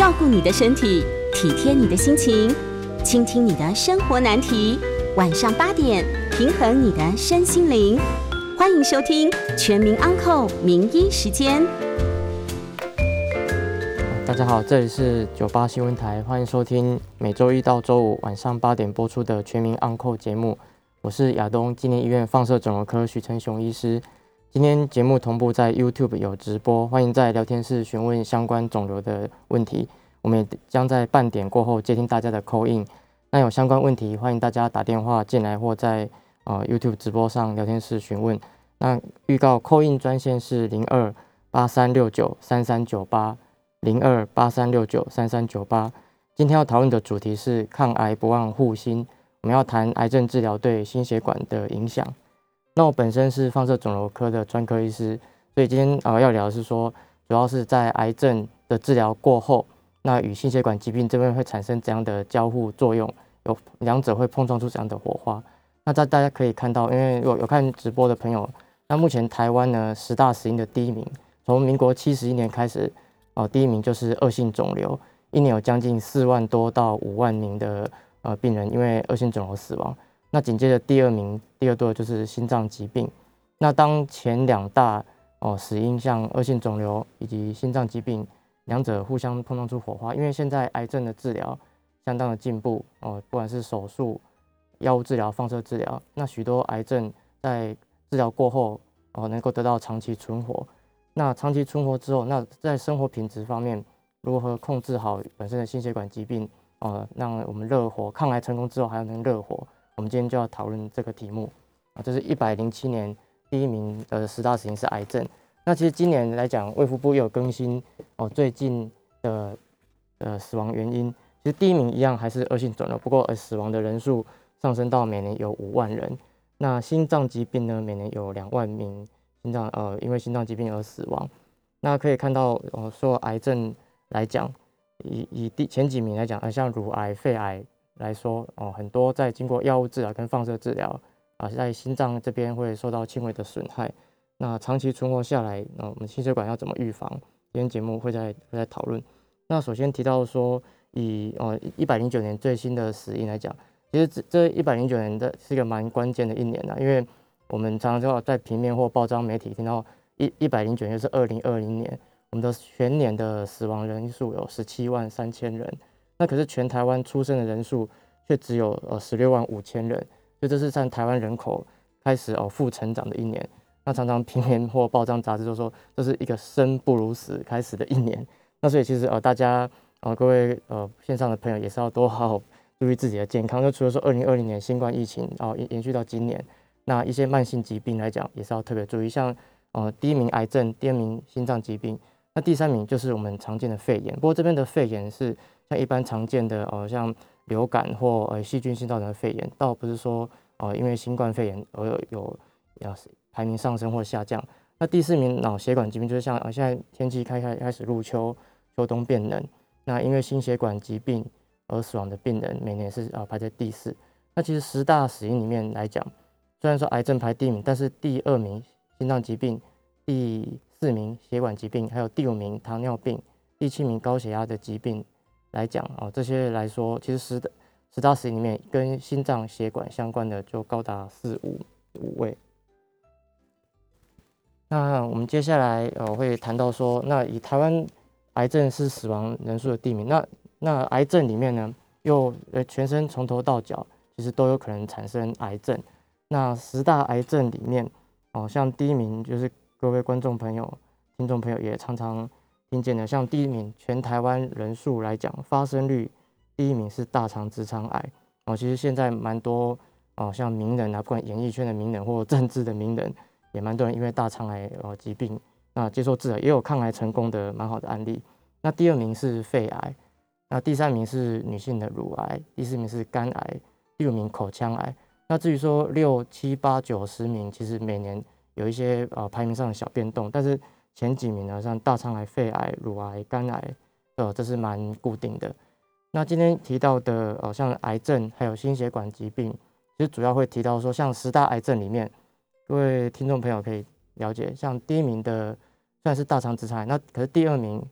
照顾你的身体，体贴你的心情，倾听你的生活难题。晚上八点，平衡你的身心灵。欢迎收听《全民安扣名医时间》。大家好，这里是九八新闻台，欢迎收听每周一到周五晚上八点播出的《全民安扣》节目。我是亚东纪念医院放射肿瘤科许成雄医师。今天节目同步在 YouTube 有直播，欢迎在聊天室询问相关肿瘤的问题。我们也将在半点过后接听大家的 call in。那有相关问题，欢迎大家打电话进来或在呃 YouTube 直播上聊天室询问。那预告 call in 专线是零二八三六九三三九八零二八三六九三三九八。今天要讨论的主题是抗癌不忘护心，我们要谈癌症治疗对心血管的影响。那我本身是放射肿瘤科的专科医师，所以今天啊要聊是说，主要是在癌症的治疗过后，那与心血管疾病这边会产生怎样的交互作用？有两者会碰撞出怎样的火花？那在大家可以看到，因为有有看直播的朋友，那目前台湾呢十大死因的第一名，从民国七十一年开始，哦第一名就是恶性肿瘤，一年有将近四万多到五万名的呃病人因为恶性肿瘤死亡。那紧接着第二名，第二多就是心脏疾病。那当前两大哦死因，像恶性肿瘤以及心脏疾病，两者互相碰撞出火花。因为现在癌症的治疗相当的进步哦，不管是手术、药物治疗、放射治疗，那许多癌症在治疗过后哦能够得到长期存活。那长期存活之后，那在生活品质方面，如何控制好本身的心血管疾病哦，让我们热火抗癌成功之后还要能热火？我们今天就要讨论这个题目啊，这是一百零七年第一名的十大死因是癌症。那其实今年来讲，卫福部又有更新哦，最近的呃死亡原因，其实第一名一样还是恶性肿瘤，不过呃死亡的人数上升到每年有五万人。那心脏疾病呢，每年有两万名心脏呃因为心脏疾病而死亡。那可以看到哦，说癌症来讲，以以第前几名来讲，像乳癌、肺癌。来说哦，很多在经过药物治疗跟放射治疗啊，在心脏这边会受到轻微的损害。那长期存活下来，那我们心血管要怎么预防？今天节目会在会在讨论。那首先提到说，以哦一百零九年最新的死因来讲，其实这这一百零九年的是一个蛮关键的一年呐，因为我们常常在平面或报章媒体听到一一百零九年是二零二零年，我们的全年的死亡人数有十七万三千人。那可是全台湾出生的人数却只有呃十六万五千人，所以这是占台湾人口开始哦负成长的一年。那常常平面或报章杂志都说这是一个生不如死开始的一年。那所以其实呃大家呃各位呃线上的朋友也是要多好好注意自己的健康。就除了说二零二零年新冠疫情哦延延续到今年，那一些慢性疾病来讲也是要特别注意，像呃第一名癌症，第二名心脏疾病，那第三名就是我们常见的肺炎。不过这边的肺炎是。像一般常见的哦，像流感或呃细菌性造成的肺炎，倒不是说哦因为新冠肺炎而有要排名上升或下降。那第四名脑血管疾病就是像啊现在天气开开开始入秋，秋冬变冷，那因为心血管疾病而死亡的病人每年是啊排在第四。那其实十大死因里面来讲，虽然说癌症排第一名，但是第二名心脏疾病，第四名血管疾病，还有第五名糖尿病，第七名高血压的疾病。来讲啊，这些来说，其实十的十大死因里面，跟心脏血管相关的就高达四五五位。那我们接下来呃会谈到说，那以台湾癌症是死亡人数的地名，那那癌症里面呢，又呃全身从头到脚其实都有可能产生癌症。那十大癌症里面，哦像第一名就是各位观众朋友、听众朋友也常常。听见呢，像第一名，全台湾人数来讲，发生率第一名是大肠直肠癌哦。其实现在蛮多哦，像名人啊，不管演艺圈的名人或政治的名人，也蛮多人因为大肠癌哦疾病那接受治疗，也有抗癌成功的蛮好的案例。那第二名是肺癌，那第三名是女性的乳癌，第四名是肝癌，第五名口腔癌。那至于说六七八九十名，其实每年有一些呃排名上的小变动，但是。前几名呢，像大肠癌、肺癌、乳癌、肝癌，呃，这是蛮固定的。那今天提到的，呃，像癌症还有心血管疾病，其实主要会提到说，像十大癌症里面，各位听众朋友可以了解，像第一名的虽然是大肠直肠癌，那可是第二名，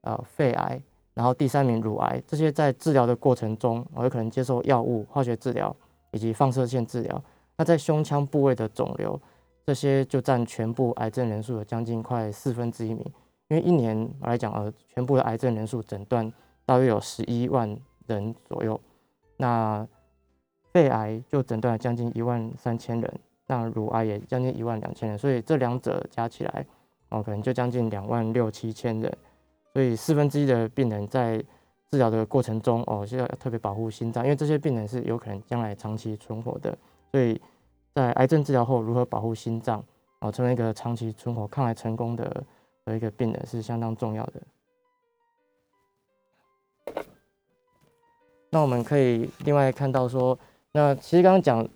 呃，肺癌，然后第三名乳癌，这些在治疗的过程中，哦有可能接受药物、化学治疗以及放射线治疗。那在胸腔部位的肿瘤，这些就占全部癌症人数的将近快四分之一名。因为一年来讲，呃，全部的癌症人数诊断大约有十一万人左右。那肺癌就诊断了将近一万三千人，那乳癌也将近一万两千人，所以这两者加起来，哦，可能就将近两万六七千人。所以四分之一的病人在治疗的过程中，哦，需要特别保护心脏，因为这些病人是有可能将来长期存活的。所以在癌症治疗后，如何保护心脏，哦，成为一个长期存活、抗癌成功的的一个病人是相当重要的。那我们可以另外看到说，那其实刚刚讲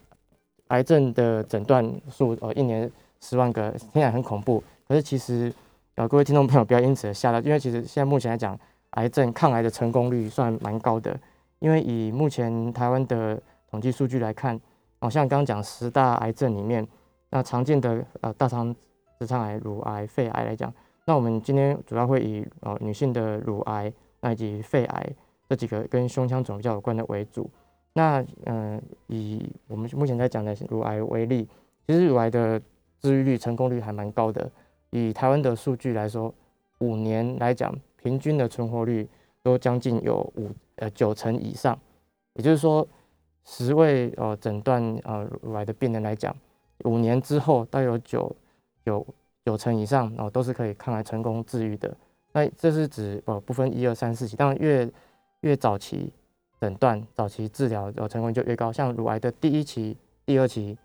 癌症的诊断数，哦，一年十万个，听起来很恐怖。可是其实，呃，各位听众朋友不要因此而吓到，因为其实现在目前来讲，癌症抗癌的成功率算蛮高的。因为以目前台湾的统计数据来看，哦，像刚刚讲十大癌症里面，那常见的呃大肠直肠癌、乳癌、肺癌来讲，那我们今天主要会以呃女性的乳癌那以及肺癌。这几个跟胸腔肿瘤比较有关的为主。那嗯，以我们目前在讲的乳癌为例，其实乳癌的治愈率、成功率还蛮高的。以台湾的数据来说，五年来讲，平均的存活率都将近有五呃九成以上。也就是说，十位呃诊断呃乳癌的病人来讲，五年之后大约有九有九成以上哦都是可以抗癌成功治愈的。那这是指呃不分一二三四期，当然越越早期诊断、早期治疗，呃，成功率就越高。像乳癌的第一期、第二期，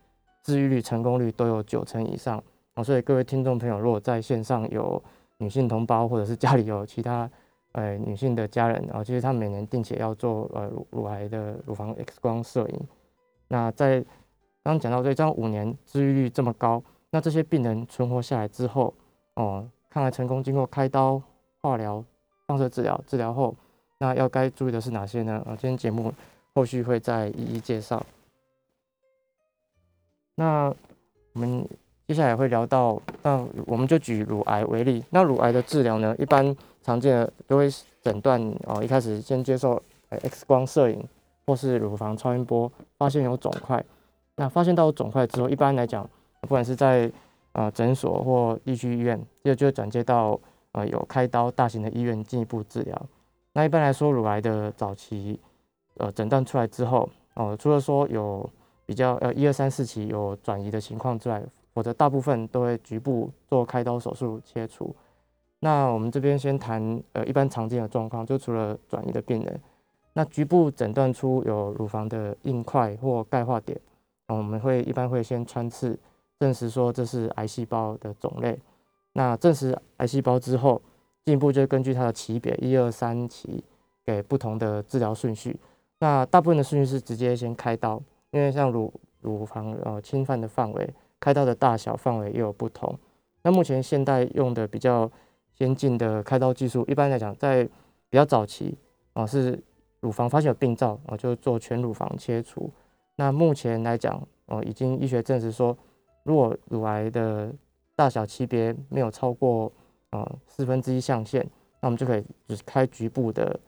治愈率、成功率都有九成以上。哦，所以各位听众朋友，如果在线上有女性同胞，或者是家里有其他呃女性的家人，啊，其实她每年定期要做呃乳乳癌的乳房 X 光摄影。那在刚刚讲到这张五年治愈率这么高，那这些病人存活下来之后，哦，看来成功，经过开刀、化疗、放射治疗治疗后。那要该注意的是哪些呢？啊，今天节目后续会再一一介绍。那我们接下来会聊到，那我们就举乳癌为例。那乳癌的治疗呢，一般常见的都会诊断哦，一开始先接受 X 光摄影或是乳房超音波，发现有肿块。那发现到肿块之后，一般来讲，不管是在呃诊所或地区医院，就就转接到呃有开刀大型的医院进一步治疗。那一般来说，乳癌的早期，呃，诊断出来之后，哦，除了说有比较呃一二三四期有转移的情况之外，否则大部分都会局部做开刀手术切除。那我们这边先谈呃一般常见的状况，就除了转移的病人，那局部诊断出有乳房的硬块或钙化点，我们会一般会先穿刺，证实说这是癌细胞的种类。那证实癌细胞之后。进一步就根据它的级别一二三期给不同的治疗顺序。那大部分的顺序是直接先开刀，因为像乳乳房呃侵犯的范围，开刀的大小范围也有不同。那目前现代用的比较先进的开刀技术，一般来讲在比较早期啊是乳房发现有病灶啊就做全乳房切除。那目前来讲哦已经医学证实说，如果乳癌的大小级别没有超过。啊，四分之一象限，那我们就可以只开局部的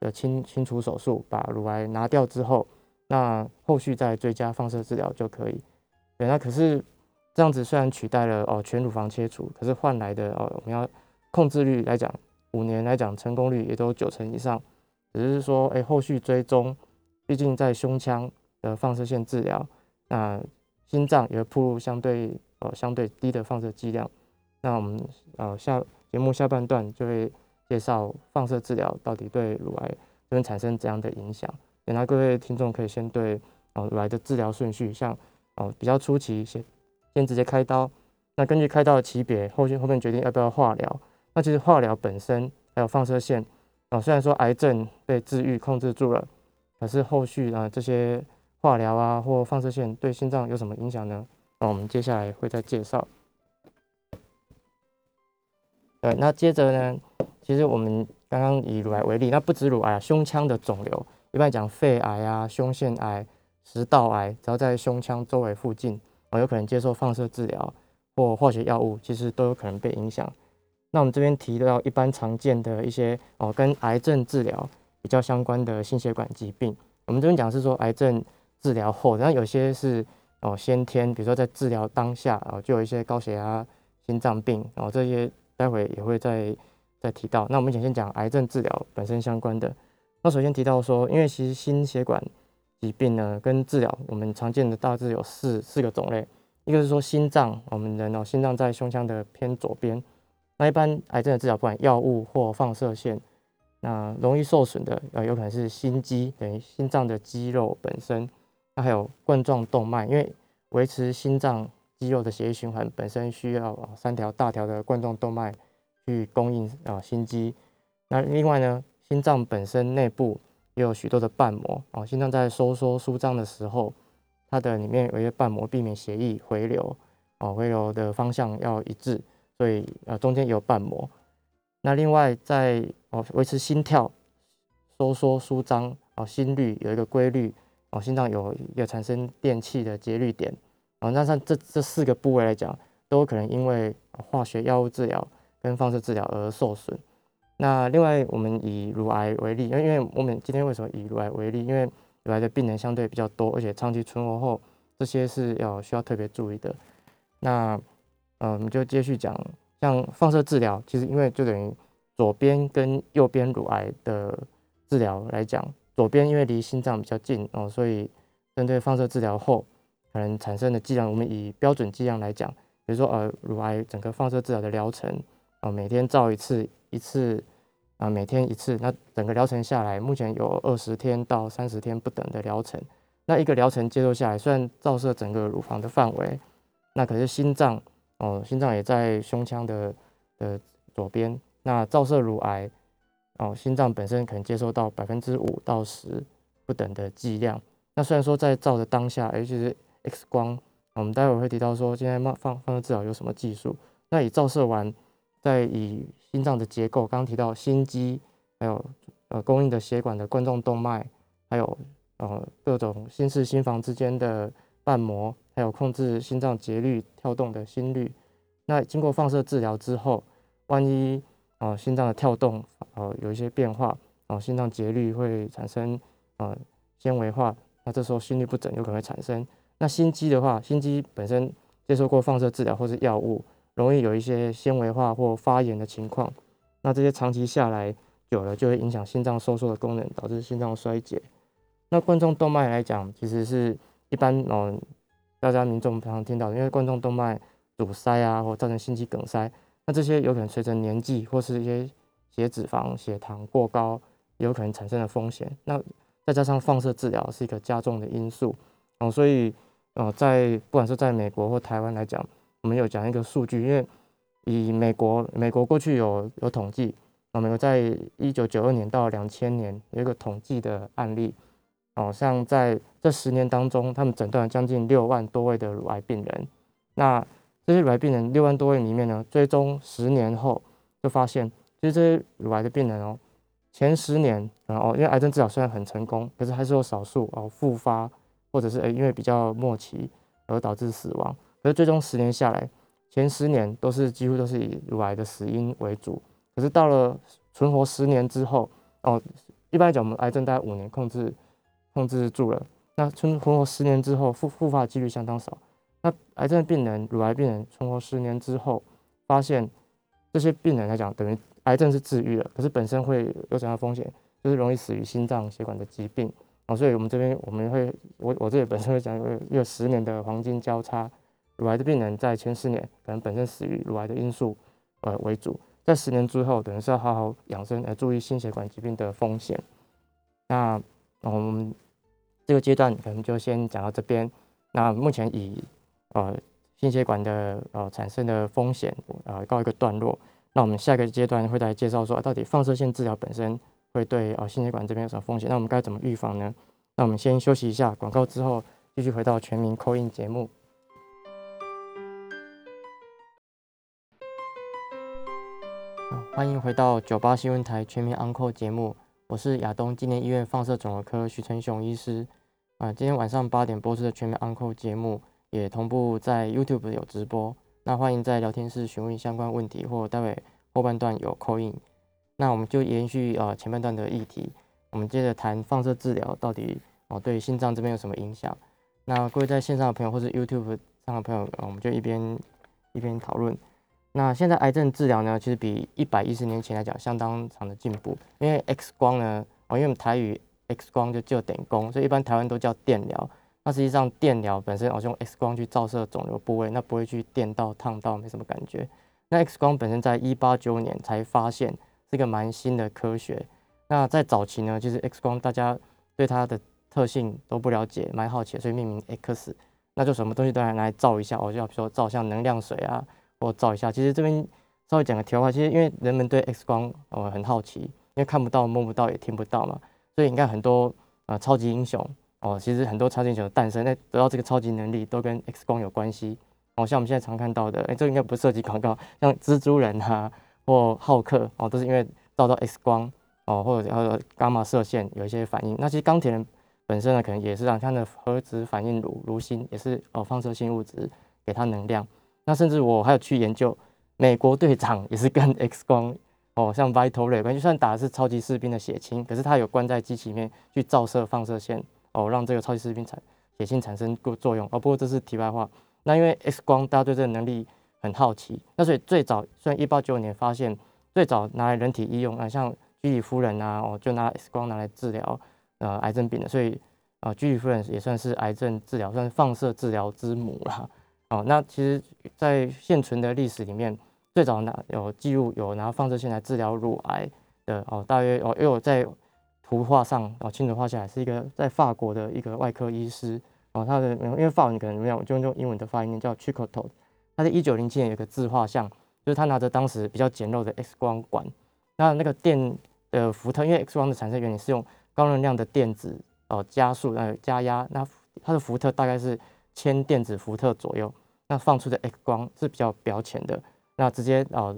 的清清除手术，把乳癌拿掉之后，那后续再追加放射治疗就可以。对，那可是这样子虽然取代了哦全乳房切除，可是换来的哦我们要控制率来讲，五年来讲成功率也都九成以上，只是说哎后续追踪，毕竟在胸腔的放射线治疗，那心脏也会铺入相对呃相对低的放射剂量。那我们呃下节目下半段就会介绍放射治疗到底对乳癌会产生怎样的影响。那各位听众可以先对哦乳癌的治疗顺序，像哦比较初期先先直接开刀，那根据开刀的级别，后续后面决定要不要化疗。那其实化疗本身还有放射线哦，虽然说癌症被治愈控制住了，可是后续啊这些化疗啊或放射线对心脏有什么影响呢？那我们接下来会再介绍。对，那接着呢？其实我们刚刚以乳癌为例，那不止乳癌，胸腔的肿瘤，一般讲肺癌啊、胸腺癌、食道癌，只要在胸腔周围附近，哦，有可能接受放射治疗或化学药物，其实都有可能被影响。那我们这边提到一般常见的一些哦，跟癌症治疗比较相关的心血管疾病。我们这边讲是说癌症治疗后，然后有些是哦先天，比如说在治疗当下哦，就有一些高血压、心脏病，然后这些待会也会再再提到。那我们先先讲癌症治疗本身相关的。那首先提到说，因为其实心血管疾病呢，跟治疗我们常见的大致有四四个种类。一个是说心脏，我们人哦，心脏在胸腔的偏左边。那一般癌症的治疗，不管药物或放射线，那容易受损的，呃，有可能是心肌，等于心脏的肌肉本身。那还有冠状动脉，因为维持心脏肌肉的血液循环，本身需要三条大条的冠状动脉去供应啊心肌。那另外呢，心脏本身内部也有许多的瓣膜啊，心脏在收缩舒张的时候。它的里面有一些瓣膜，避免血液回流，哦，回流的方向要一致，所以呃中间有瓣膜。那另外在哦维持心跳收缩舒张，哦心率有一个规律，哦心脏有一个产生电气的节律点，哦那像这这四个部位来讲，都可能因为化学药物治疗跟放射治疗而受损。那另外我们以乳癌为例，因为因为我们今天为什么以乳癌为例？因为乳癌的病人相对比较多，而且长期存活后，这些是要需要特别注意的。那，呃，我们就继续讲，像放射治疗，其实因为就等于左边跟右边乳癌的治疗来讲，左边因为离心脏比较近哦，所以针对放射治疗后可能产生的剂量，我们以标准剂量来讲，比如说呃，乳癌整个放射治疗的疗程，哦，每天照一次，一次。啊，每天一次，那整个疗程下来，目前有二十天到三十天不等的疗程。那一个疗程接受下来，虽然照射整个乳房的范围，那可是心脏哦，心脏也在胸腔的的左边。那照射乳癌哦，心脏本身可能接受到百分之五到十不等的剂量。那虽然说在照的当下，尤其是 X 光，我们待会会提到说，今天放放放射治疗有什么技术？那以照射完。在以心脏的结构，刚刚提到心肌，还有呃供应的血管的冠状动脉，还有呃各种心室心房之间的瓣膜，还有控制心脏节律跳动的心率。那经过放射治疗之后，万一呃心脏的跳动呃有一些变化，呃心脏节律会产生呃纤维化，那这时候心律不整有可能会产生。那心肌的话，心肌本身接受过放射治疗或是药物。容易有一些纤维化或发炎的情况，那这些长期下来久了就会影响心脏收缩的功能，导致心脏衰竭。那冠状动脉来讲，其实是一般哦，大家民众常常听到的，因为冠状动脉堵塞啊，或造成心肌梗塞，那这些有可能随着年纪或是一些血脂肪、血糖过高，有可能产生的风险。那再加上放射治疗是一个加重的因素哦，所以呃，在不管是在美国或台湾来讲。我们有讲一个数据，因为以美国，美国过去有有统计，啊，美国在一九九二年到两千年有一个统计的案例，哦，像在这十年当中，他们诊断了将近六万多位的乳癌病人。那这些乳癌病人六万多位里面呢，追踪十年后就发现，其实这些乳癌的病人哦，前十年，然后因为癌症治疗虽然很成功，可是还是有少数哦复发，或者是诶因为比较末期而导致死亡。可是最终十年下来，前十年都是几乎都是以乳癌的死因为主。可是到了存活十年之后，哦，一般来讲，我们癌症大概五年控制控制住了。那存存活十年之后，复复发几率相当少。那癌症病人、乳癌病人存活十年之后，发现这些病人来讲，等于癌症是治愈了，可是本身会有什么风险？就是容易死于心脏血管的疾病。哦，所以我们这边我们会，我我这里本身会讲有有十年的黄金交叉。乳癌的病人在前十年可能本身死于乳癌的因素，呃为主，在十年之后，等于是要好好养生，来注意心血管疾病的风险。那我们这个阶段可能就先讲到这边。那目前以呃心血管的呃产生的风险呃告一个段落。那我们下个阶段会再介绍说，到底放射线治疗本身会对呃心血管这边有什么风险？那我们该怎么预防呢？那我们先休息一下广告之后，继续回到全民扣印节目。欢迎回到九八新闻台全民安扣节目，我是亚东纪念医院放射肿瘤科徐成雄医师。啊，今天晚上八点播出的全民安扣节目也同步在 YouTube 有直播。那欢迎在聊天室询问相关问题，或待会后半段有扣印。那我们就延续呃前半段的议题，我们接着谈放射治疗到底哦对心脏这边有什么影响？那各位在线上的朋友或是 YouTube 上的朋友，我们就一边一边讨论。那现在癌症治疗呢，其实比一百一十年前来讲相当长的进步，因为 X 光呢，哦，因为我们台语 X 光就就等功，所以一般台湾都叫电疗。那实际上电疗本身，哦，用 X 光去照射肿瘤部位，那不会去电到、烫到，没什么感觉。那 X 光本身在一八九年才发现。是一个蛮新的科学。那在早期呢，其实 X 光大家对它的特性都不了解，蛮好奇，所以命名 X。那就什么东西都来来照一下，我就要比如说照像能量水啊，或照一下。其实这边稍微讲个题外话，其实因为人们对 X 光呃很好奇，因为看不到、摸不到、也听不到嘛，所以你看很多呃超级英雄哦，其实很多超级英雄的诞生，那得到这个超级能力都跟 X 光有关系。哦，像我们现在常看到的，哎，这应该不涉及广告，像蜘蛛人哈。或浩克哦，都是因为照到 X 光哦，或者呃伽马射线有一些反应。那其实钢铁人本身呢，可能也是让它的核子反应炉炉芯也是哦放射性物质给它能量。那甚至我还有去研究美国队长也是跟 X 光哦，像 Vital Ray，就算打的是超级士兵的血清，可是他有关在机器里面去照射放射线哦，让这个超级士兵产血清产生过作用哦。不过这是题外话。那因为 X 光大家对这个能力。很好奇，那所以最早虽然一八九五年发现，最早拿来人体医用啊，像居里夫人啊，哦就拿 X 光拿来治疗呃癌症病的，所以啊居里夫人也算是癌症治疗，算是放射治疗之母了。哦，那其实，在现存的历史里面，最早拿有记录有拿放射线来治疗乳癌的哦，大约哦，因为我在图画上哦清楚画下来，是一个在法国的一个外科医师。哦，他的因为法文可能没有，我就用英文的发音叫 Chicotot。他在一九零七年有个自画像，就是他拿着当时比较简陋的 X 光管，那那个电的伏特，因为 X 光的产生原理是用高能量的电子哦加速呃加压，那它的伏特大概是千电子伏特左右，那放出的 X 光是比较表浅的，那直接哦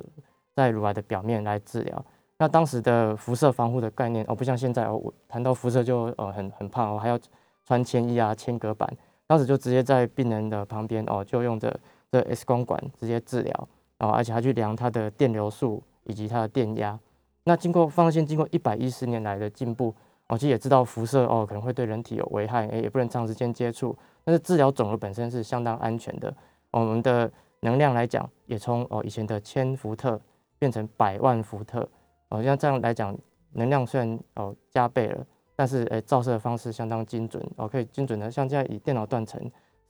在乳癌的表面来治疗。那当时的辐射防护的概念哦，不像现在哦，我谈到辐射就呃很很怕哦，还要穿铅衣啊、铅隔板，当时就直接在病人的旁边哦，就用着。这 X 光管直接治疗，然后而且还去量它的电流数以及它的电压。那经过放射线经过一百一十年来的进步，我其实也知道辐射哦可能会对人体有危害，诶也不能长时间接触。但是治疗肿瘤本身是相当安全的。我们的能量来讲，也从哦以前的千伏特变成百万伏特。哦像这样来讲，能量虽然哦加倍了，但是诶照射的方式相当精准哦，可以精准的像这样以电脑断层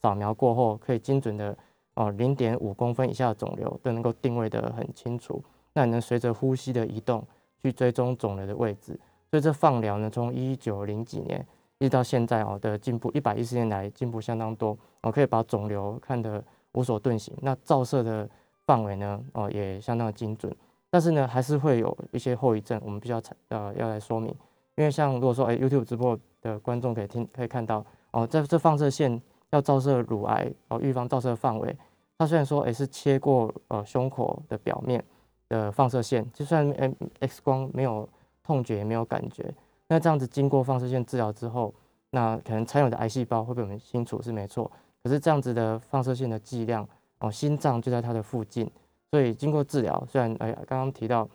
扫描过后，可以精准的。哦，零点五公分以下的肿瘤都能够定位得很清楚，那能随着呼吸的移动去追踪肿瘤的位置。所以这放疗呢，从一九零几年一直到现在哦的进步，一百一十年来进步相当多。我，可以把肿瘤看得无所遁形。那照射的范围呢，哦也相当的精准。但是呢，还是会有一些后遗症，我们必须要呃要来说明。因为像如果说哎 YouTube 直播的观众可以听可以看到哦，在这放射线。要照射乳癌哦，预防照射范围，它虽然说也是切过呃胸口的表面的放射线，就算 M X 光没有痛觉也没有感觉，那这样子经过放射线治疗之后，那可能残有的癌细胞会被我们清除是没错，可是这样子的放射性的剂量哦，心脏就在它的附近，所以经过治疗，虽然哎呀刚刚提到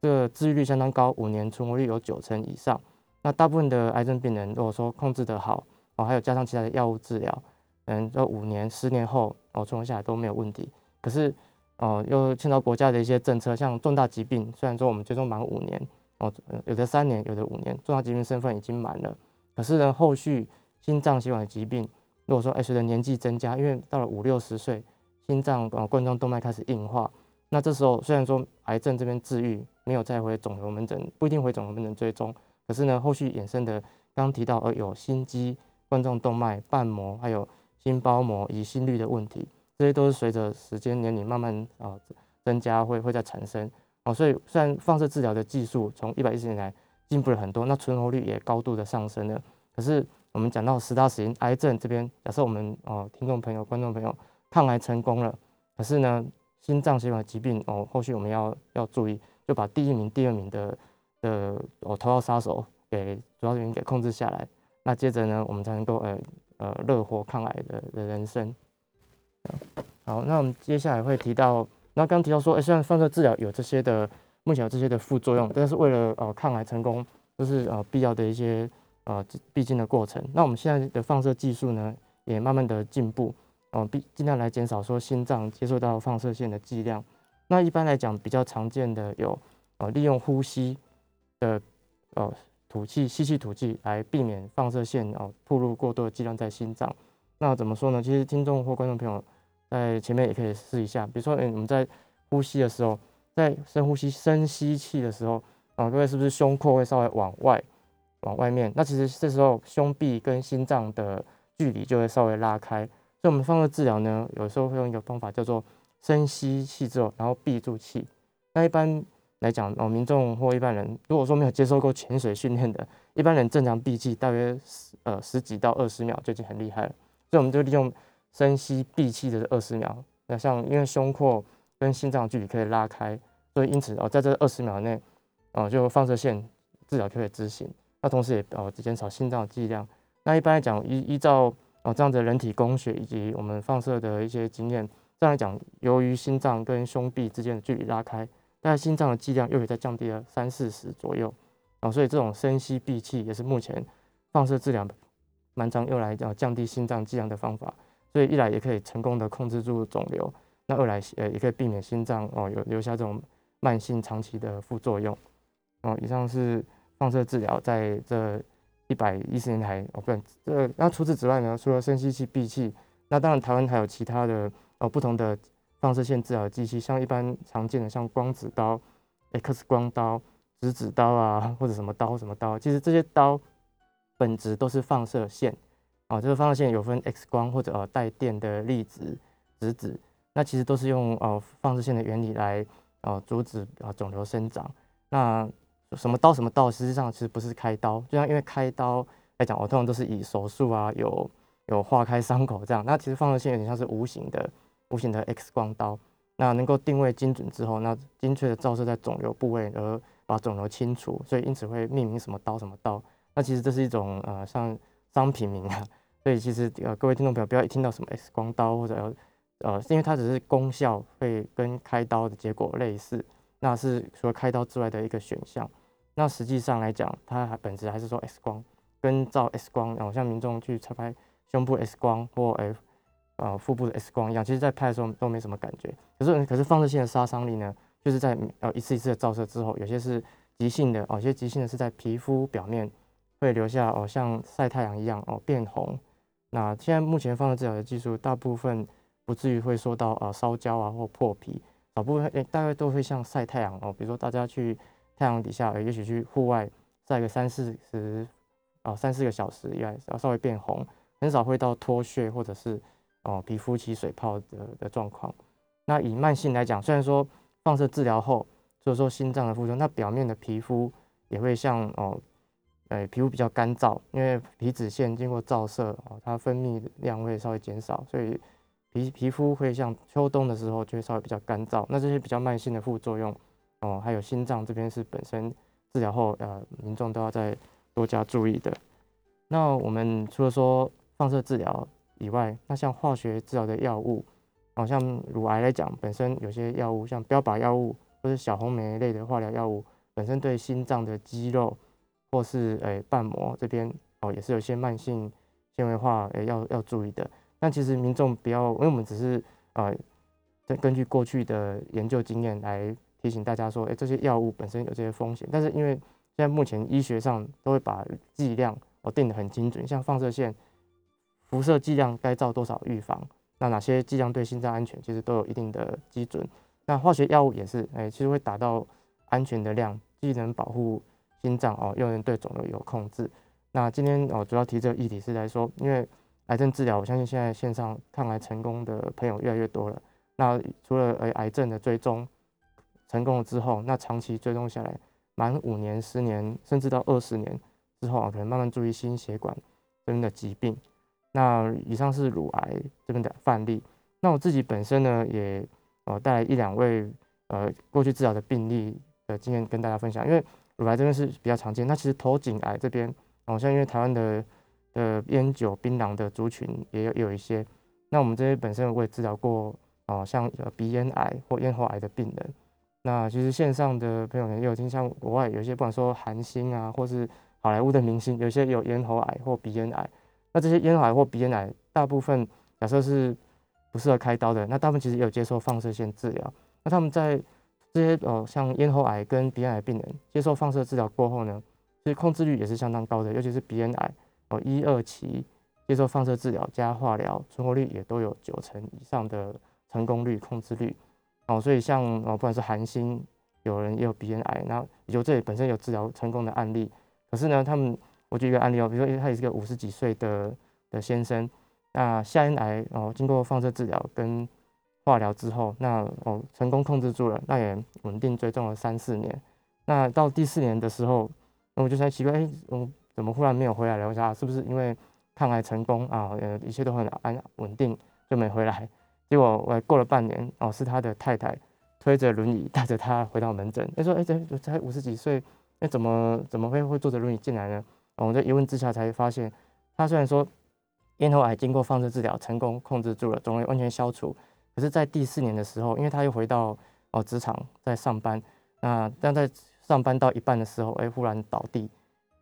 这个治愈率相当高，五年存活率有九成以上，那大部分的癌症病人如果说控制得好哦，还有加上其他的药物治疗。嗯，这五年、十年后哦，存活下来都没有问题。可是哦，又牵到国家的一些政策，像重大疾病，虽然说我们最终满五年哦，有的三年，有的五年，重大疾病身份已经满了。可是呢，后续心脏血管的疾病，如果说哎随着年纪增加，因为到了五六十岁，心脏呃冠状动脉开始硬化，那这时候虽然说癌症这边治愈没有再回肿瘤门诊，不一定回肿瘤门诊追踪，可是呢，后续衍生的刚提到呃有心肌、冠状动脉、瓣膜，还有心包膜以心率的问题，这些都是随着时间年龄慢慢啊增加，会会在产生哦。所以虽然放射治疗的技术从一百一十年来进步了很多，那存活率也高度的上升了。可是我们讲到十大死因癌症这边，假设我们哦听众朋友、观众朋友抗癌成功了，可是呢心脏血管疾病哦，后续我们要要注意，就把第一名、第二名的的哦头号杀手给主要原因给控制下来，那接着呢我们才能够呃。呃，乐活抗癌的的人生。好，那我们接下来会提到那刚提到说，哎，虽然放射治疗有这些的，目前有这些的副作用，但是为了呃抗癌成功，都是呃必要的一些呃必经的过程。那我们现在的放射技术呢，也慢慢的进步，哦，必尽量来减少说心脏接受到放射线的剂量。那一般来讲，比较常见的有，呃，利用呼吸的呃吐气吸气吐气来避免放射线哦暴露过多的剂量在心脏。那怎么说呢？其实听众或观众朋友在前面也可以试一下，比如说，哎，我们在呼吸的时候，在深呼吸、深吸气的时候，啊，各位是不是胸廓会稍微往外、往外面？那其实这时候胸壁跟心脏的距离就会稍微拉开。所以，我们放射治疗呢，有时候会用一个方法叫做深吸气之后，然后闭住气。那一般来讲，哦，民众或一般人，如果说没有接受过潜水训练的，一般人正常闭气大约十呃十几到二十秒就已经很厉害了。所以我们就利用深吸闭气的二十秒，那像因为胸廓跟心脏距离可以拉开，所以因此哦，在这二十秒内，哦就放射线治疗就可以执行。那同时也哦减少心脏的剂量。那一般来讲，依依照哦这样的人体工学以及我们放射的一些经验，这样来讲，由于心脏跟胸壁之间的距离拉开，但心脏的剂量又可以再降低了三四十左右。哦，所以这种深吸闭气也是目前放射治疗。蛮常用来呃降低心脏剂量的方法，所以一来也可以成功的控制住肿瘤，那二来呃也可以避免心脏哦有留下这种慢性长期的副作用。哦，以上是放射治疗在这一百一十年来哦不，这那除此之外呢，除了深吸气闭气，那当然台湾还有其他的哦不同的放射线治疗机器，像一般常见的像光子刀、X 光刀、质子刀啊，或者什么刀什么刀，其实这些刀。本质都是放射线啊，这个放射线有分 X 光或者呃带电的粒子、质子，那其实都是用呃放射线的原理来呃阻止啊肿瘤生长。那什么刀什么刀，实际上其实不是开刀，就像因为开刀来讲，我通常都是以手术啊有有划开伤口这样。那其实放射线有点像是无形的无形的 X 光刀，那能够定位精准之后，那精确的照射在肿瘤部位而把肿瘤清除，所以因此会命名什么刀什么刀。那其实这是一种呃像商品名啊，所以其实呃各位听众朋友不要一听到什么 X 光刀或者呃是，因为它只是功效会跟开刀的结果类似，那是除了开刀之外的一个选项。那实际上来讲，它本质还是说 X 光跟照 X 光，然后像民众去拍拍胸部 X 光或 F 呃腹部的 X 光一样，其实在拍的时候都没什么感觉。可是可是放射线的杀伤力呢，就是在呃一次一次的照射之后，有些是急性的哦，有些急性的是在皮肤表面。会留下哦，像晒太阳一样哦变红。那现在目前放射治疗的技术，大部分不至于会说到呃烧焦啊或破皮，少部分大概都会像晒太阳哦，比如说大家去太阳底下，也许去户外晒个三四十哦三四个小时，也要稍微变红，很少会到脱屑或者是哦皮肤起水泡的的状况。那以慢性来讲，虽然说放射治疗后，所以说心脏的副作用，那表面的皮肤也会像哦。呃，皮肤比较干燥，因为皮脂腺经过照射哦，它分泌量会稍微减少，所以皮皮肤会像秋冬的时候就会稍微比较干燥。那这些比较慢性的副作用哦，还有心脏这边是本身治疗后呃，民众都要再多加注意的。那我们除了说放射治疗以外，那像化学治疗的药物，哦，像乳癌来讲，本身有些药物像标靶药物或者小红梅类的化疗药物，本身对心脏的肌肉。或是诶瓣膜这边哦，也是有些慢性纤维化诶要要注意的。但其实民众不要，因为我们只是呃根据过去的研究经验来提醒大家说，诶这些药物本身有这些风险。但是因为现在目前医学上都会把剂量哦定得很精准，像放射线辐射剂量该照多少预防，那哪些剂量对心脏安全，其实都有一定的基准。那化学药物也是诶，其实会达到安全的量，既能保护。心脏哦，又能对肿瘤有控制。那今天哦，主要提这个议题是来说，因为癌症治疗，我相信现在线上抗癌成功的朋友越来越多了。那除了癌癌症的追踪成功了之后，那长期追踪下来，满五年、十年，甚至到二十年之后啊，可能慢慢注意心血管这边的疾病。那以上是乳癌这边的范例。那我自己本身呢，也呃带来一两位呃过去治疗的病例的经验跟大家分享，因为。乳癌这边是比较常见，那其实头颈癌这边，好像因为台湾的的烟酒槟榔的族群也有有一些，那我们这些本身我也治疗过哦，像鼻咽癌或咽喉癌的病人。那其实线上的朋友呢也有听，像国外有些不管说韩星啊，或是好莱坞的明星，有些有咽喉癌或鼻咽癌。那这些咽喉癌或鼻咽癌，大部分假设是不适合开刀的，那大部分其实也有接受放射线治疗。那他们在这些呃像咽喉癌跟鼻咽癌病人接受放射治疗过后呢，其实控制率也是相当高的，尤其是鼻咽癌哦一二期接受放射治疗加化疗，存活率也都有九成以上的成功率控制率。哦，所以像哦，不管是韩星，有人也有鼻咽癌，那也就这里本身有治疗成功的案例。可是呢，他们我举一个案例哦，比如说他也是个五十几岁的的先生，那下咽癌哦，经过放射治疗跟化疗之后，那哦成功控制住了，那也稳定追踪了三四年。那到第四年的时候，我就在奇怪，哎，我怎么忽然没有回来了？我想是不是因为抗癌成功啊？呃，一切都很安稳定，就没回来。结果我过了半年，哦，是他的太太推着轮椅带着他回到门诊。他说：“哎，这才五十几岁，那怎么怎么会会坐着轮椅进来呢？”我们在一问之下才发现，他虽然说咽喉癌经过放射治疗成功控制住了，肿瘤完全消除，可是，在第四年的时候，因为他又回到哦职场在上班，那但在上班到一半的时候，哎，忽然倒地，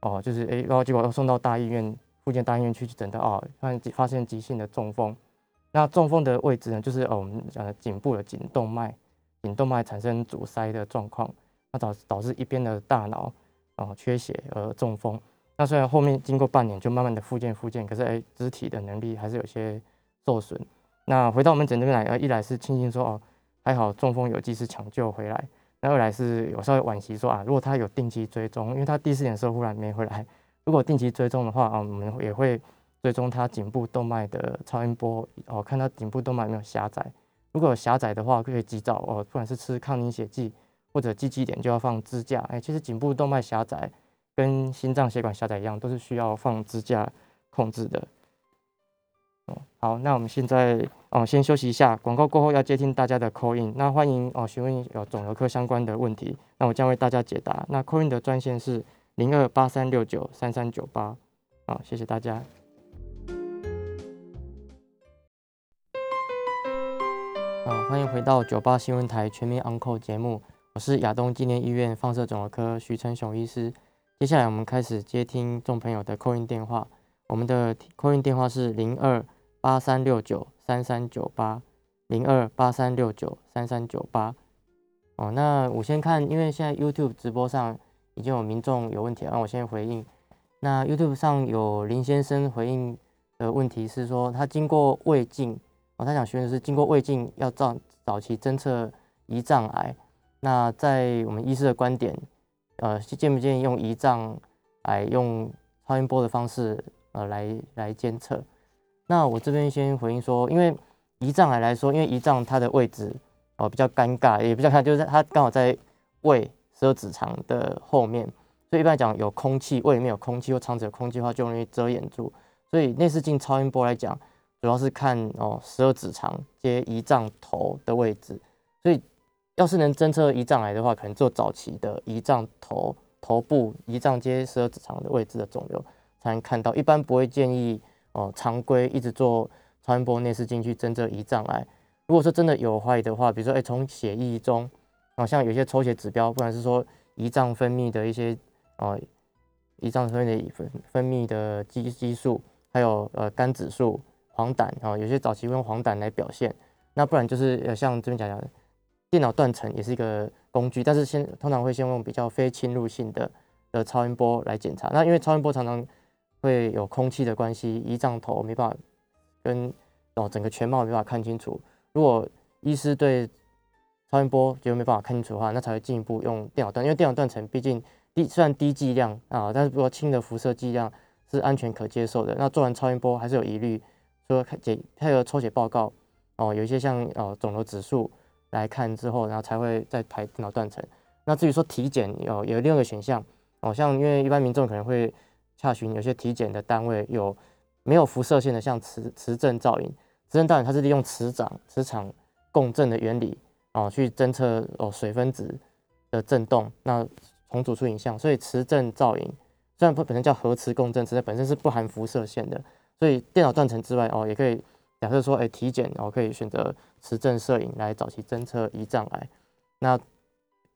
哦，就是哎，然后结果又送到大医院，附近大医院去诊断，哦，发现发现急性的中风。那中风的位置呢，就是哦，我们讲的颈部的颈动脉，颈动脉产生阻塞的状况，那导导致一边的大脑哦缺血而中风。那虽然后面经过半年就慢慢的复健复健，可是哎，肢体的能力还是有些受损。那回到我们诊这边来，一来是庆幸说哦，还好中风有及时抢救回来；那二来是有稍微惋惜说啊，如果他有定期追踪，因为他第四年的时候忽然没回来，如果定期追踪的话啊，我们也会。追踪他颈部动脉的超音波哦，看他颈部动脉有没有狭窄。如果有狭窄的话，可以及早哦，不管是吃抗凝血剂或者积极点就要放支架。哎，其实颈部动脉狭窄跟心脏血管狭窄一样，都是需要放支架控制的。哦，好，那我们现在哦先休息一下，广告过后要接听大家的 call in。那欢迎哦询问有肿瘤科相关的问题，那我将为大家解答。那 call in 的专线是零二八三六九三三九八。好，谢谢大家。欢迎回到九八新闻台全民 Uncle 节目，我是亚东纪念医院放射肿瘤科徐成雄医师。接下来我们开始接听众朋友的扣音电话，我们的扣音电话是零二八三六九三三九八零二八三六九三三九八。哦，那我先看，因为现在 YouTube 直播上已经有民众有问题，让我先回应。那 YouTube 上有林先生回应的问题是说，他经过胃镜。哦，他想询问的是，经过胃镜要早早期侦测胰脏癌，那在我们医师的观点，呃，建不建议用胰脏癌用超音波的方式，呃，来来监测？那我这边先回应说，因为胰脏癌来说，因为胰脏它的位置哦比较尴尬，也比较看，就是它刚好在胃十二指肠的后面，所以一般来讲有空气，胃里面有空气或肠子有空气的话，就容易遮掩住。所以内视镜超音波来讲。主要是看哦，十二指肠接胰脏头的位置，所以要是能侦测胰脏癌的话，可能做早期的胰脏头头部胰脏接十二指肠的位置的肿瘤才能看到。一般不会建议哦，常规一直做超音波内视镜去侦测胰脏癌。如果说真的有怀疑的话，比如说哎，从血液中，哦，像有些抽血指标，不管是说胰脏分泌的一些哦，胰脏分泌的分分泌的激激素，还有呃肝指数。黄疸啊，有些早期会用黄疸来表现，那不然就是呃像这边讲讲，电脑断层也是一个工具，但是先通常会先用比较非侵入性的的超音波来检查。那因为超音波常常会有空气的关系，胰脏头没办法跟哦整个全貌没办法看清楚。如果医师对超音波觉得没办法看清楚的话，那才会进一步用电脑断，因为电脑断层毕竟低虽然低剂量啊，但是如果轻的辐射剂量是安全可接受的。那做完超音波还是有疑虑。说看检配合抽血报告哦，有一些像哦肿瘤指数来看之后，然后才会再排电脑断层。那至于说体检有有另一个选项哦，像因为一般民众可能会查询有些体检的单位有没有辐射线的，像磁磁振造影，磁振造影它是利用磁场磁场共振的原理哦去侦测哦水分子的振动，那重组出影像。所以磁振造影虽然本身叫核磁共振，磁振本身是不含辐射线的。所以电脑断层之外哦，也可以假设说，哎，体检哦可以选择磁振摄影来早期侦测胰脏癌。那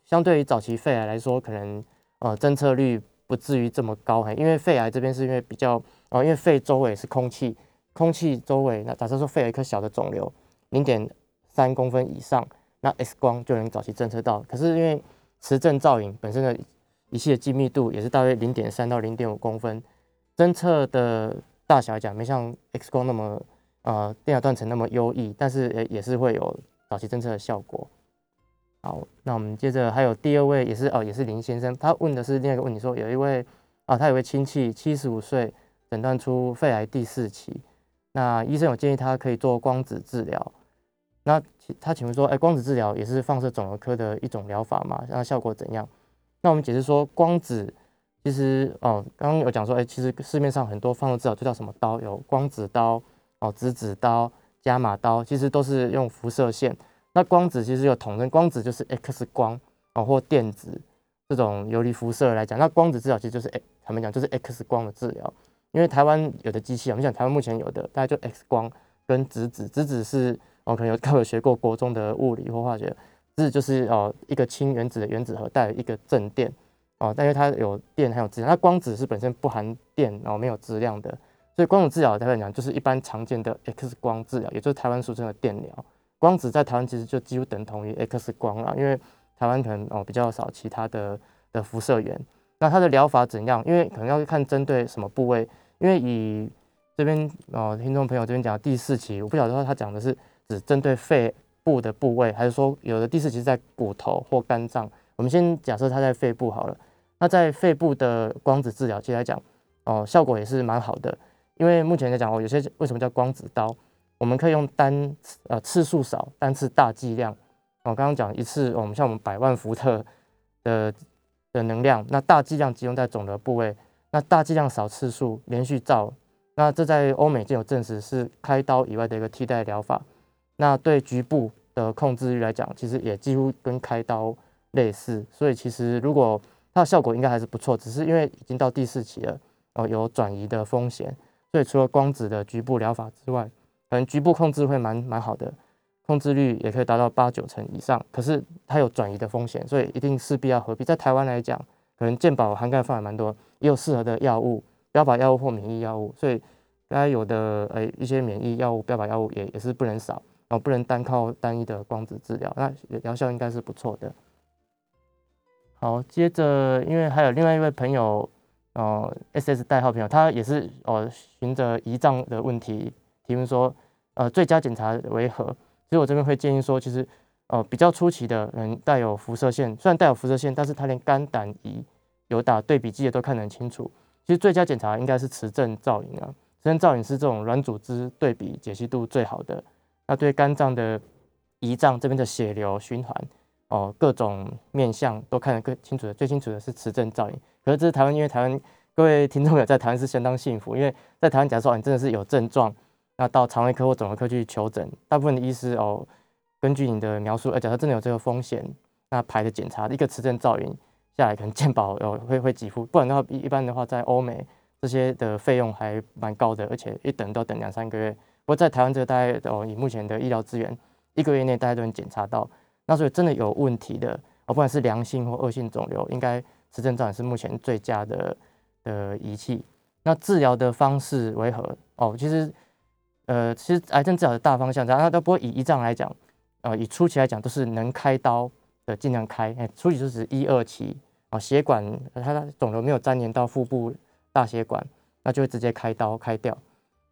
相对于早期肺癌来说，可能呃侦测率不至于这么高，因为肺癌这边是因为比较哦，因为肺周围是空气，空气周围那假设说肺有一颗小的肿瘤，零点三公分以上，那 X 光就能早期侦测到。可是因为磁振造影本身的仪器的精密度也是大约零点三到零点五公分，侦测的大小来讲没像 X 光那么呃电脑断层那么优异，但是也也是会有早期侦测的效果。好，那我们接着还有第二位也是哦，也是林先生，他问的是另外一个问题，说有一位啊，他有位亲戚七十五岁，诊断出肺癌第四期，那医生有建议他可以做光子治疗，那他请问说，哎，光子治疗也是放射肿瘤科的一种疗法嘛？那效果怎样？那我们解释说，光子其实哦，刚刚有讲说，哎，其实市面上很多放射治疗就叫什么刀？有光子刀哦，质子刀、伽马刀，其实都是用辐射线。那光子其实有统称，光子就是 X 光哦，或电子这种游离辐射来讲，那光子治疗其实就是，哎，他们讲就是 X 光的治疗。因为台湾有的机器，我们讲台湾目前有的，大概就 X 光跟质子，质子是哦，可能有 各位学过国中的物理或化学，质子就是哦一个氢原子的原子核带一个正电哦，但因为它有电还有质量，那光子是本身不含电然后没有质量的，所以光子治疗台湾讲就是一般常见的 X 光治疗，也就是台湾俗称的电疗。光子在台湾其实就几乎等同于 X 光了，因为台湾可能哦比较少其他的的辐射源。那它的疗法怎样？因为可能要看针对什么部位。因为以这边哦听众朋友这边讲第四期，我不晓得说他讲的是只针对肺部的部位，还是说有的第四期是在骨头或肝脏。我们先假设他在肺部好了。那在肺部的光子治疗，其实来讲哦效果也是蛮好的。因为目前来讲哦，有些为什么叫光子刀？我们可以用单呃次数少，单次大剂量。我刚刚讲一次，我们像我们百万伏特的的能量，那大剂量集中在肿瘤部位，那大剂量少次数连续照，那这在欧美就有证实是开刀以外的一个替代疗法。那对局部的控制率来讲，其实也几乎跟开刀类似。所以其实如果它的效果应该还是不错，只是因为已经到第四期了，哦有转移的风险。所以除了光子的局部疗法之外，可能局部控制会蛮蛮好的，控制率也可以达到八九成以上。可是它有转移的风险，所以一定势必要合并。在台湾来讲，可能健保涵盖范围蛮多，也有适合的药物、标靶药物或免疫药物。所以该有的呃一些免疫药物、标靶药物也也是不能少，然后不能单靠单一的光子治疗，那疗效应该是不错的。好，接着因为还有另外一位朋友，呃，S S 代号朋友，他也是哦循着胰脏的问题。提问说，呃，最佳检查为何？其实我这边会建议说，其实，呃，比较初期的人带有辐射线，虽然带有辐射线，但是他连肝胆胰有打对比剂的都看得很清楚。其实最佳检查应该是磁振造影啊，磁振造影是这种软组织对比解析度最好的。那对肝脏的胰脏这边的血流循环，哦，各种面相都看得更清楚的，最清楚的是磁振造影。可是这是台湾，因为台湾各位听众有在台湾是相当幸福，因为在台湾假如说你真的是有症状。那到肠胃科或肿瘤科去求诊，大部分的医师哦，根据你的描述，而假设真的有这个风险，那排的检查一个磁振造影下来，可能健保有会会给付，不然的话一一般的话，在欧美这些的费用还蛮高的，而且一等都要等两三个月。不过在台湾这个大概哦，以目前的医疗资源，一个月内大家都能检查到。那所以真的有问题的哦，不管是良性或恶性肿瘤，应该磁振造影是目前最佳的的仪器。那治疗的方式为何？哦，其实。呃，其实癌症治疗的大方向，然后都不会以胰脏来讲，呃，以初期来讲都是能开刀的尽量开，哎，初期就是一二期，哦，血管它的肿瘤没有粘连到腹部大血管，那就会直接开刀开掉。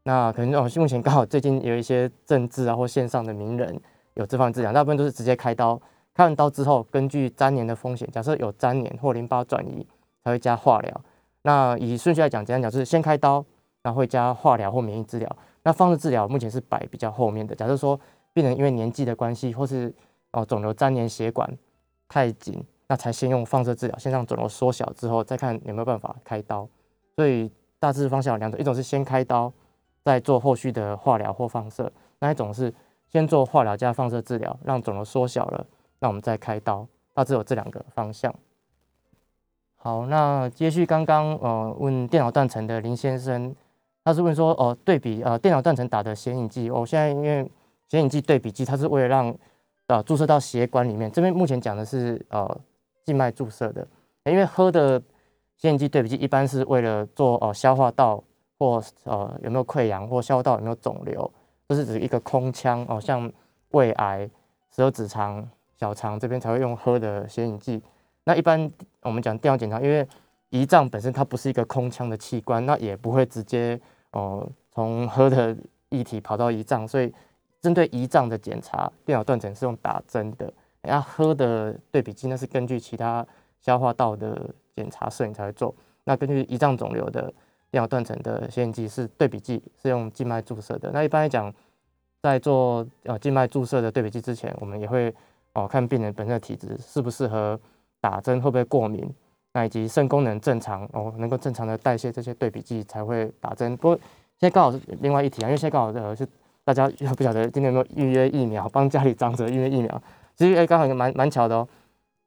那可能哦，目前刚好最近有一些政治啊或线上的名人有这方面治疗，大部分都是直接开刀，开完刀之后，根据粘连的风险，假设有粘连或淋巴转移，才会加化疗。那以顺序来讲，简单讲就是先开刀，然后会加化疗或免疫治疗。那放射治疗目前是摆比较后面的。假设说病人因为年纪的关系，或是哦肿瘤粘连血管太紧，那才先用放射治疗，先让肿瘤缩小之后，再看有没有办法开刀。所以大致方向有两种，一种是先开刀，再做后续的化疗或放射；那一种是先做化疗加放射治疗，让肿瘤缩小了，那我们再开刀。大致有这两个方向。好，那接续刚刚呃问电脑断层的林先生。他是问说哦，对比呃电脑断层打的显影剂，哦，现在因为显影剂对比剂，它是为了让呃注射到血管里面，这边目前讲的是呃静脉注射的，因为喝的显影剂对比剂一般是为了做哦消化道或呃有没有溃疡或消化道有没有肿瘤，这是指一个空腔哦，像胃癌、十二指肠、小肠这边才会用喝的显影剂。那一般我们讲电脑检查，因为胰脏本身它不是一个空腔的器官，那也不会直接哦从喝的液体跑到胰脏，所以针对胰脏的检查，电脑断层是用打针的。然后喝的对比剂那是根据其他消化道的检查摄影才会做。那根据胰脏肿瘤的尿断层的显影剂是对比剂，是用静脉注射的。那一般来讲，在做呃静脉注射的对比剂之前，我们也会哦看病人本身的体质适不适合打针，会不会过敏。那以及肾功能正常哦，能够正常的代谢这些对比剂才会打针。不过现在刚好是另外一题啊，因为现在刚好呃是大家 不晓得今天有没有预约疫苗，帮家里长者预约疫苗。其实哎刚好也蛮蛮巧的哦。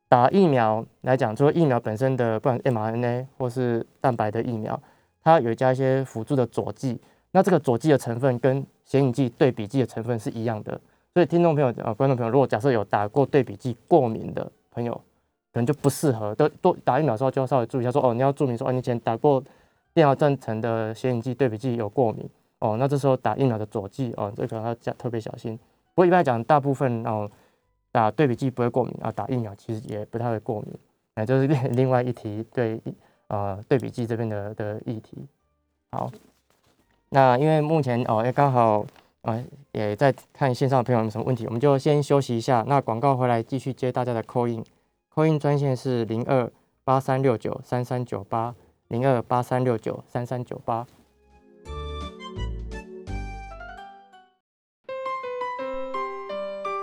打疫苗来讲，除了疫苗本身的，不管 mRNA 或是蛋白的疫苗，它有加一些辅助的佐剂。那这个佐剂的成分跟显影剂对比剂的成分是一样的。所以听众朋友呃观众朋友，如果假设有打过对比剂过敏的朋友，可能就不适合，都都打疫苗的时候就要稍微注意一下，说哦，你要注明说，哦，你以前打过电脑断层的显影剂对比剂有过敏，哦，那这时候打疫苗的佐剂，哦，这可能要加特别小心。不过一般来讲，大部分哦打对比剂不会过敏，啊，打疫苗其实也不太会过敏，哎，就是另另外一题对呃对比剂这边的的议题。好，那因为目前哦，也刚好啊也在看线上的朋友有什么问题，我们就先休息一下，那广告回来继续接大家的 call in。扣印专线是零二八三六九三三九八零二八三六九三三九八。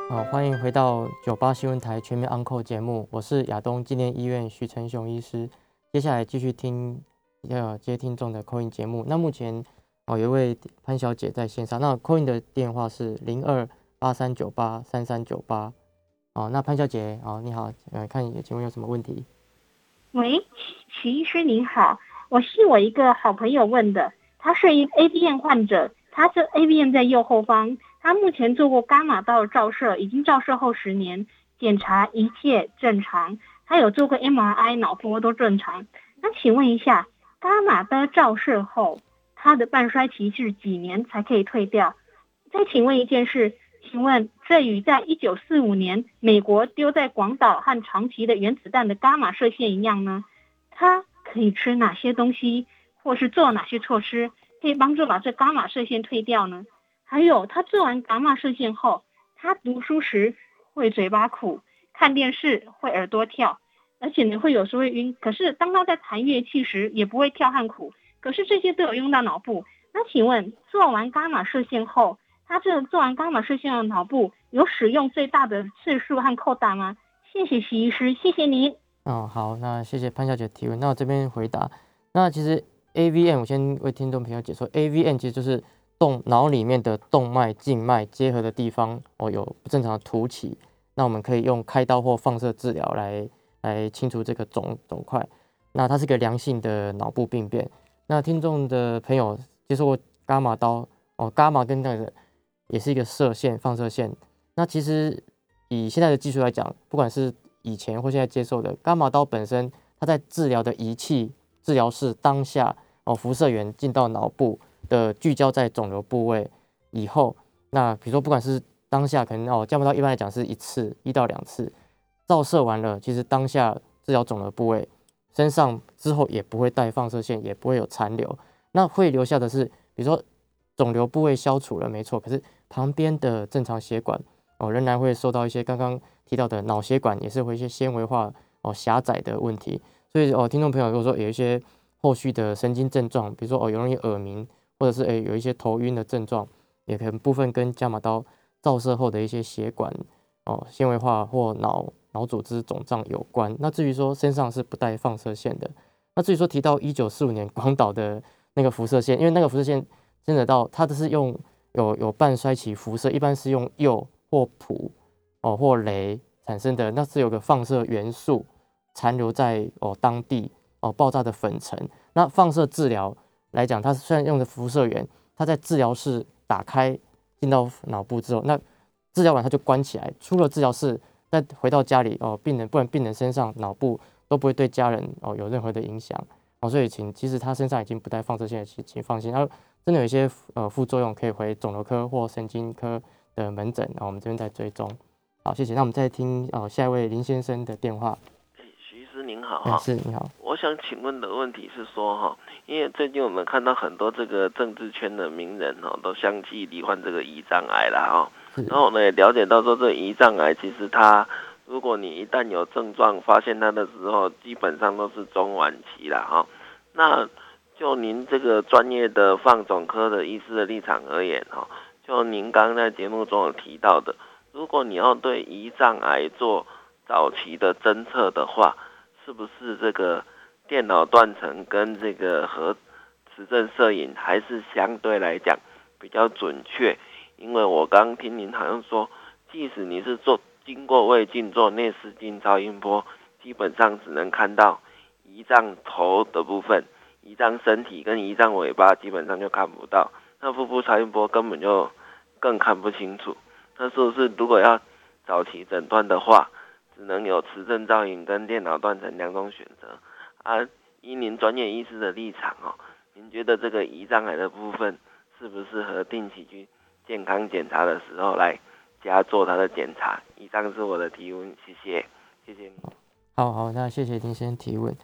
好，欢迎回到九八新闻台全民 Uncle 节目，我是亚东纪念医院徐成雄医师。接下来继续听要接听众的扣印节目。那目前哦有一位潘小姐在线上，那扣印的电话是零二八三九八三三九八。哦，那潘小姐，哦，你好，呃，看，请问有什么问题？喂，徐医师您好，我是我一个好朋友问的，他是一 A B N 患者，他是 A B N 在右后方，他目前做过伽马刀照射，已经照射后十年，检查一切正常，他有做过 M R I 脑波都正常，那请问一下，伽马的照射后，他的半衰期是几年才可以退掉？再请问一件事。请问，这与在一九四五年美国丢在广岛和长崎的原子弹的伽马射线一样呢？他可以吃哪些东西，或是做哪些措施，可以帮助把这伽马射线退掉呢？还有，他做完伽马射线后，他读书时会嘴巴苦，看电视会耳朵跳，而且你会有时候会晕。可是当他在弹乐器时，也不会跳和苦。可是这些都有用到脑部。那请问，做完伽马射线后？他这做完伽马射线的脑部有使用最大的次数和扣打吗？谢谢徐医师，谢谢您。哦，好，那谢谢潘小姐提问。那我这边回答，那其实 AVN 我先为听众朋友解说，AVN 其实就是动脑里面的动脉静脉结合的地方哦有不正常的凸起，那我们可以用开刀或放射治疗来来清除这个肿肿块。那它是个良性的脑部病变。那听众的朋友接受过伽马刀哦，伽马跟那个。也是一个射线放射线。那其实以现在的技术来讲，不管是以前或现在接受的伽马刀本身，它在治疗的仪器、治疗室当下哦，辐射源进到脑部的聚焦在肿瘤部位以后，那比如说不管是当下可能哦，伽马刀一般来讲是一次一到两次照射完了，其实当下治疗肿瘤部位身上之后也不会带放射线，也不会有残留，那会留下的是比如说肿瘤部位消除了没错，可是。旁边的正常血管哦，仍然会受到一些刚刚提到的脑血管也是会一些纤维化哦狭窄的问题，所以哦，听众朋友如果说有一些后续的神经症状，比如说哦，容易耳鸣，或者是诶有一些头晕的症状，也可能部分跟伽马刀照射后的一些血管哦纤维化或脑脑组织肿胀有关。那至于说身上是不带放射线的，那至于说提到一九四五年广岛的那个辐射线，因为那个辐射线真的到它都是用。有有半衰期辐射，一般是用铀或钋哦或镭产生的，那是有个放射元素残留在哦当地哦爆炸的粉尘。那放射治疗来讲，它虽然用的辐射源，它在治疗室打开进到脑部之后，那治疗完他就关起来，出了治疗室再回到家里哦，病人不然病人身上脑部都不会对家人哦有任何的影响哦，所以请其实他身上已经不带放射线的，请请放心。他真的有一些呃副作用，可以回肿瘤科或神经科的门诊，然后我们这边在追踪。好，谢谢。那我们再听哦下一位林先生的电话。您好哈，是您好。我想请问的问题是说哈，因为最近我们看到很多这个政治圈的名人哈，都相继罹患这个胰脏癌了哈。然后呢也了解到说，这胰脏癌其实它，如果你一旦有症状发现它的时候，基本上都是中晚期了哈。那就您这个专业的放总科的医师的立场而言哈，就您刚刚在节目中有提到的。如果你要对胰脏癌做早期的侦测的话，是不是这个电脑断层跟这个核磁振摄影还是相对来讲比较准确？因为我刚听您好像说，即使你是做经过胃镜做内视镜超音波，基本上只能看到胰脏头的部分，胰脏身体跟胰脏尾巴基本上就看不到，那腹部超音波根本就更看不清楚。那是不是如果要早期诊断的话，只能有磁振造影跟电脑断层两种选择？啊，依您专业医师的立场哦，您觉得这个胰脏癌的部分适不适合定期去健康检查的时候来加做它的检查？以上是我的提问，谢谢，谢谢你。好好，那谢谢林先生提问。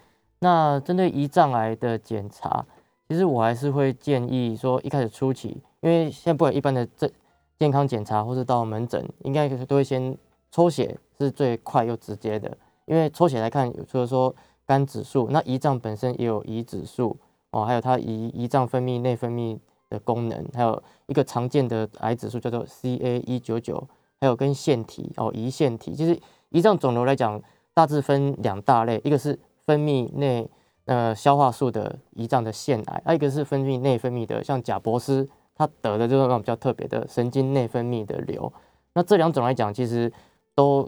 那针对胰脏癌的检查，其实我还是会建议说，一开始初期，因为现在不管一般的这。健康检查或者到门诊，应该都会先抽血，是最快又直接的。因为抽血来看，除了说肝指数，那胰脏本身也有胰指数哦，还有它胰胰脏分泌内分泌的功能，还有一个常见的癌指数叫做 CA 一九九，还有跟腺体哦胰腺体。其实胰脏肿瘤来讲，大致分两大类，一个是分泌内呃消化素的胰脏的腺癌，还有一个是分泌内分泌的，像贾博斯。他得的就是那种比较特别的神经内分泌的瘤，那这两种来讲，其实都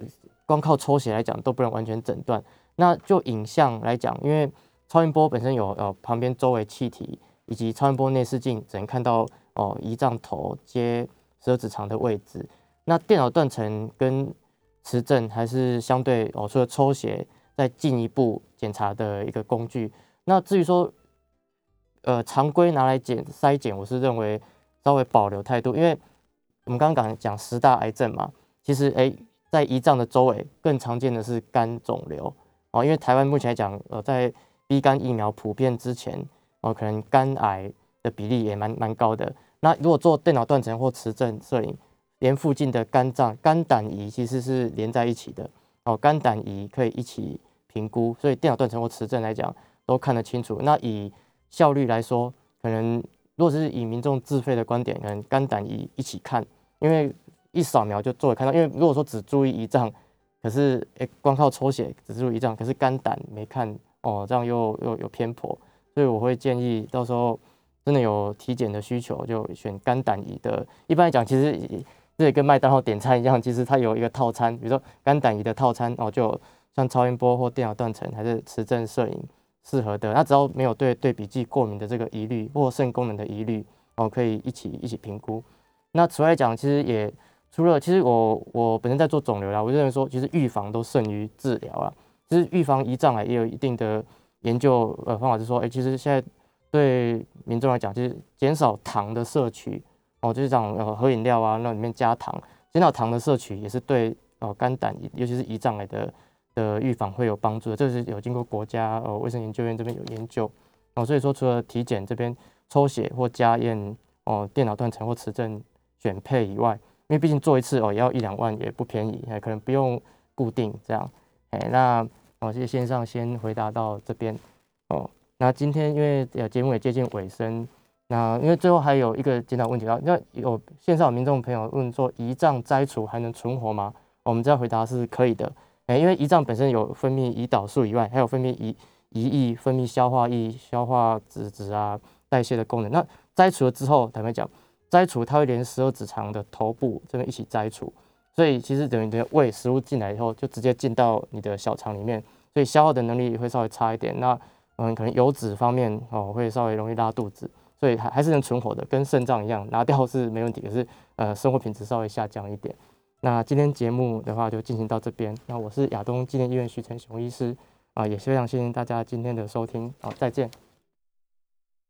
光靠抽血来讲都不能完全诊断。那就影像来讲，因为超音波本身有呃旁边周围气体，以及超音波内视镜只能看到哦胰脏头接十二指肠的位置。那电脑断层跟磁振还是相对哦，除了抽血再进一步检查的一个工具。那至于说呃常规拿来检筛检，我是认为。稍微保留态度，因为我们刚刚讲讲十大癌症嘛，其实诶，在胰脏的周围更常见的是肝肿瘤哦。因为台湾目前来讲，呃，在 B 肝疫苗普遍之前哦，可能肝癌的比例也蛮蛮高的。那如果做电脑断层或磁振摄影，连附近的肝脏、肝胆胰其实是连在一起的哦，肝胆胰可以一起评估，所以电脑断层或磁振来讲都看得清楚。那以效率来说，可能。如果是以民众自费的观点，可能肝胆胰一起看，因为一扫描就做看到。因为如果说只注意胰脏，可是诶光靠抽血只注意胰脏，可是肝胆没看哦，这样又又有偏颇。所以我会建议到时候真的有体检的需求，就选肝胆胰的。一般来讲，其实这也跟麦当劳点餐一样，其实它有一个套餐，比如说肝胆胰的套餐哦，就像超音波或电脑断层，还是磁振摄影。适合的，那只要没有对对比剂过敏的这个疑虑或肾功能的疑虑，哦，可以一起一起评估。那此外讲，其实也除了，其实我我本身在做肿瘤啦，我认为说，其实预防都胜于治疗啊。其实预防胰脏癌也有一定的研究呃方法，是说，哎，其实现在对民众来讲，就是减少糖的摄取，哦，就是讲呃喝饮料啊，那里面加糖，减少糖的摄取也是对哦肝胆，尤其是胰脏癌的。的预防会有帮助的，这是有经过国家呃卫生研究院这边有研究哦，所以说除了体检这边抽血或加验哦电脑断层或磁振选配以外，因为毕竟做一次哦也要一两万也不便宜，还可能不用固定这样，哎那哦先线上先回答到这边哦，那今天因为呃节目也接近尾声，那因为最后还有一个简短问题啊，那有线上有民众朋友问说胰脏摘除还能存活吗？我们这样回答是可以的。哎，因为胰脏本身有分泌胰岛素以外，还有分泌胰胰液、分泌消化液、消化脂质啊、代谢的功能。那摘除了之后，坦白讲，摘除它会连十二指肠的头部这边一起摘除，所以其实等于你的胃食物进来以后，就直接进到你的小肠里面，所以消耗的能力会稍微差一点。那嗯，可能油脂方面哦会稍微容易拉肚子，所以还还是能存活的，跟肾脏一样，拿掉是没问题，可是呃生活品质稍微下降一点。那今天节目的话就进行到这边，那我是亚东纪念医院徐成雄医师啊，也非常谢谢大家今天的收听，好，再见。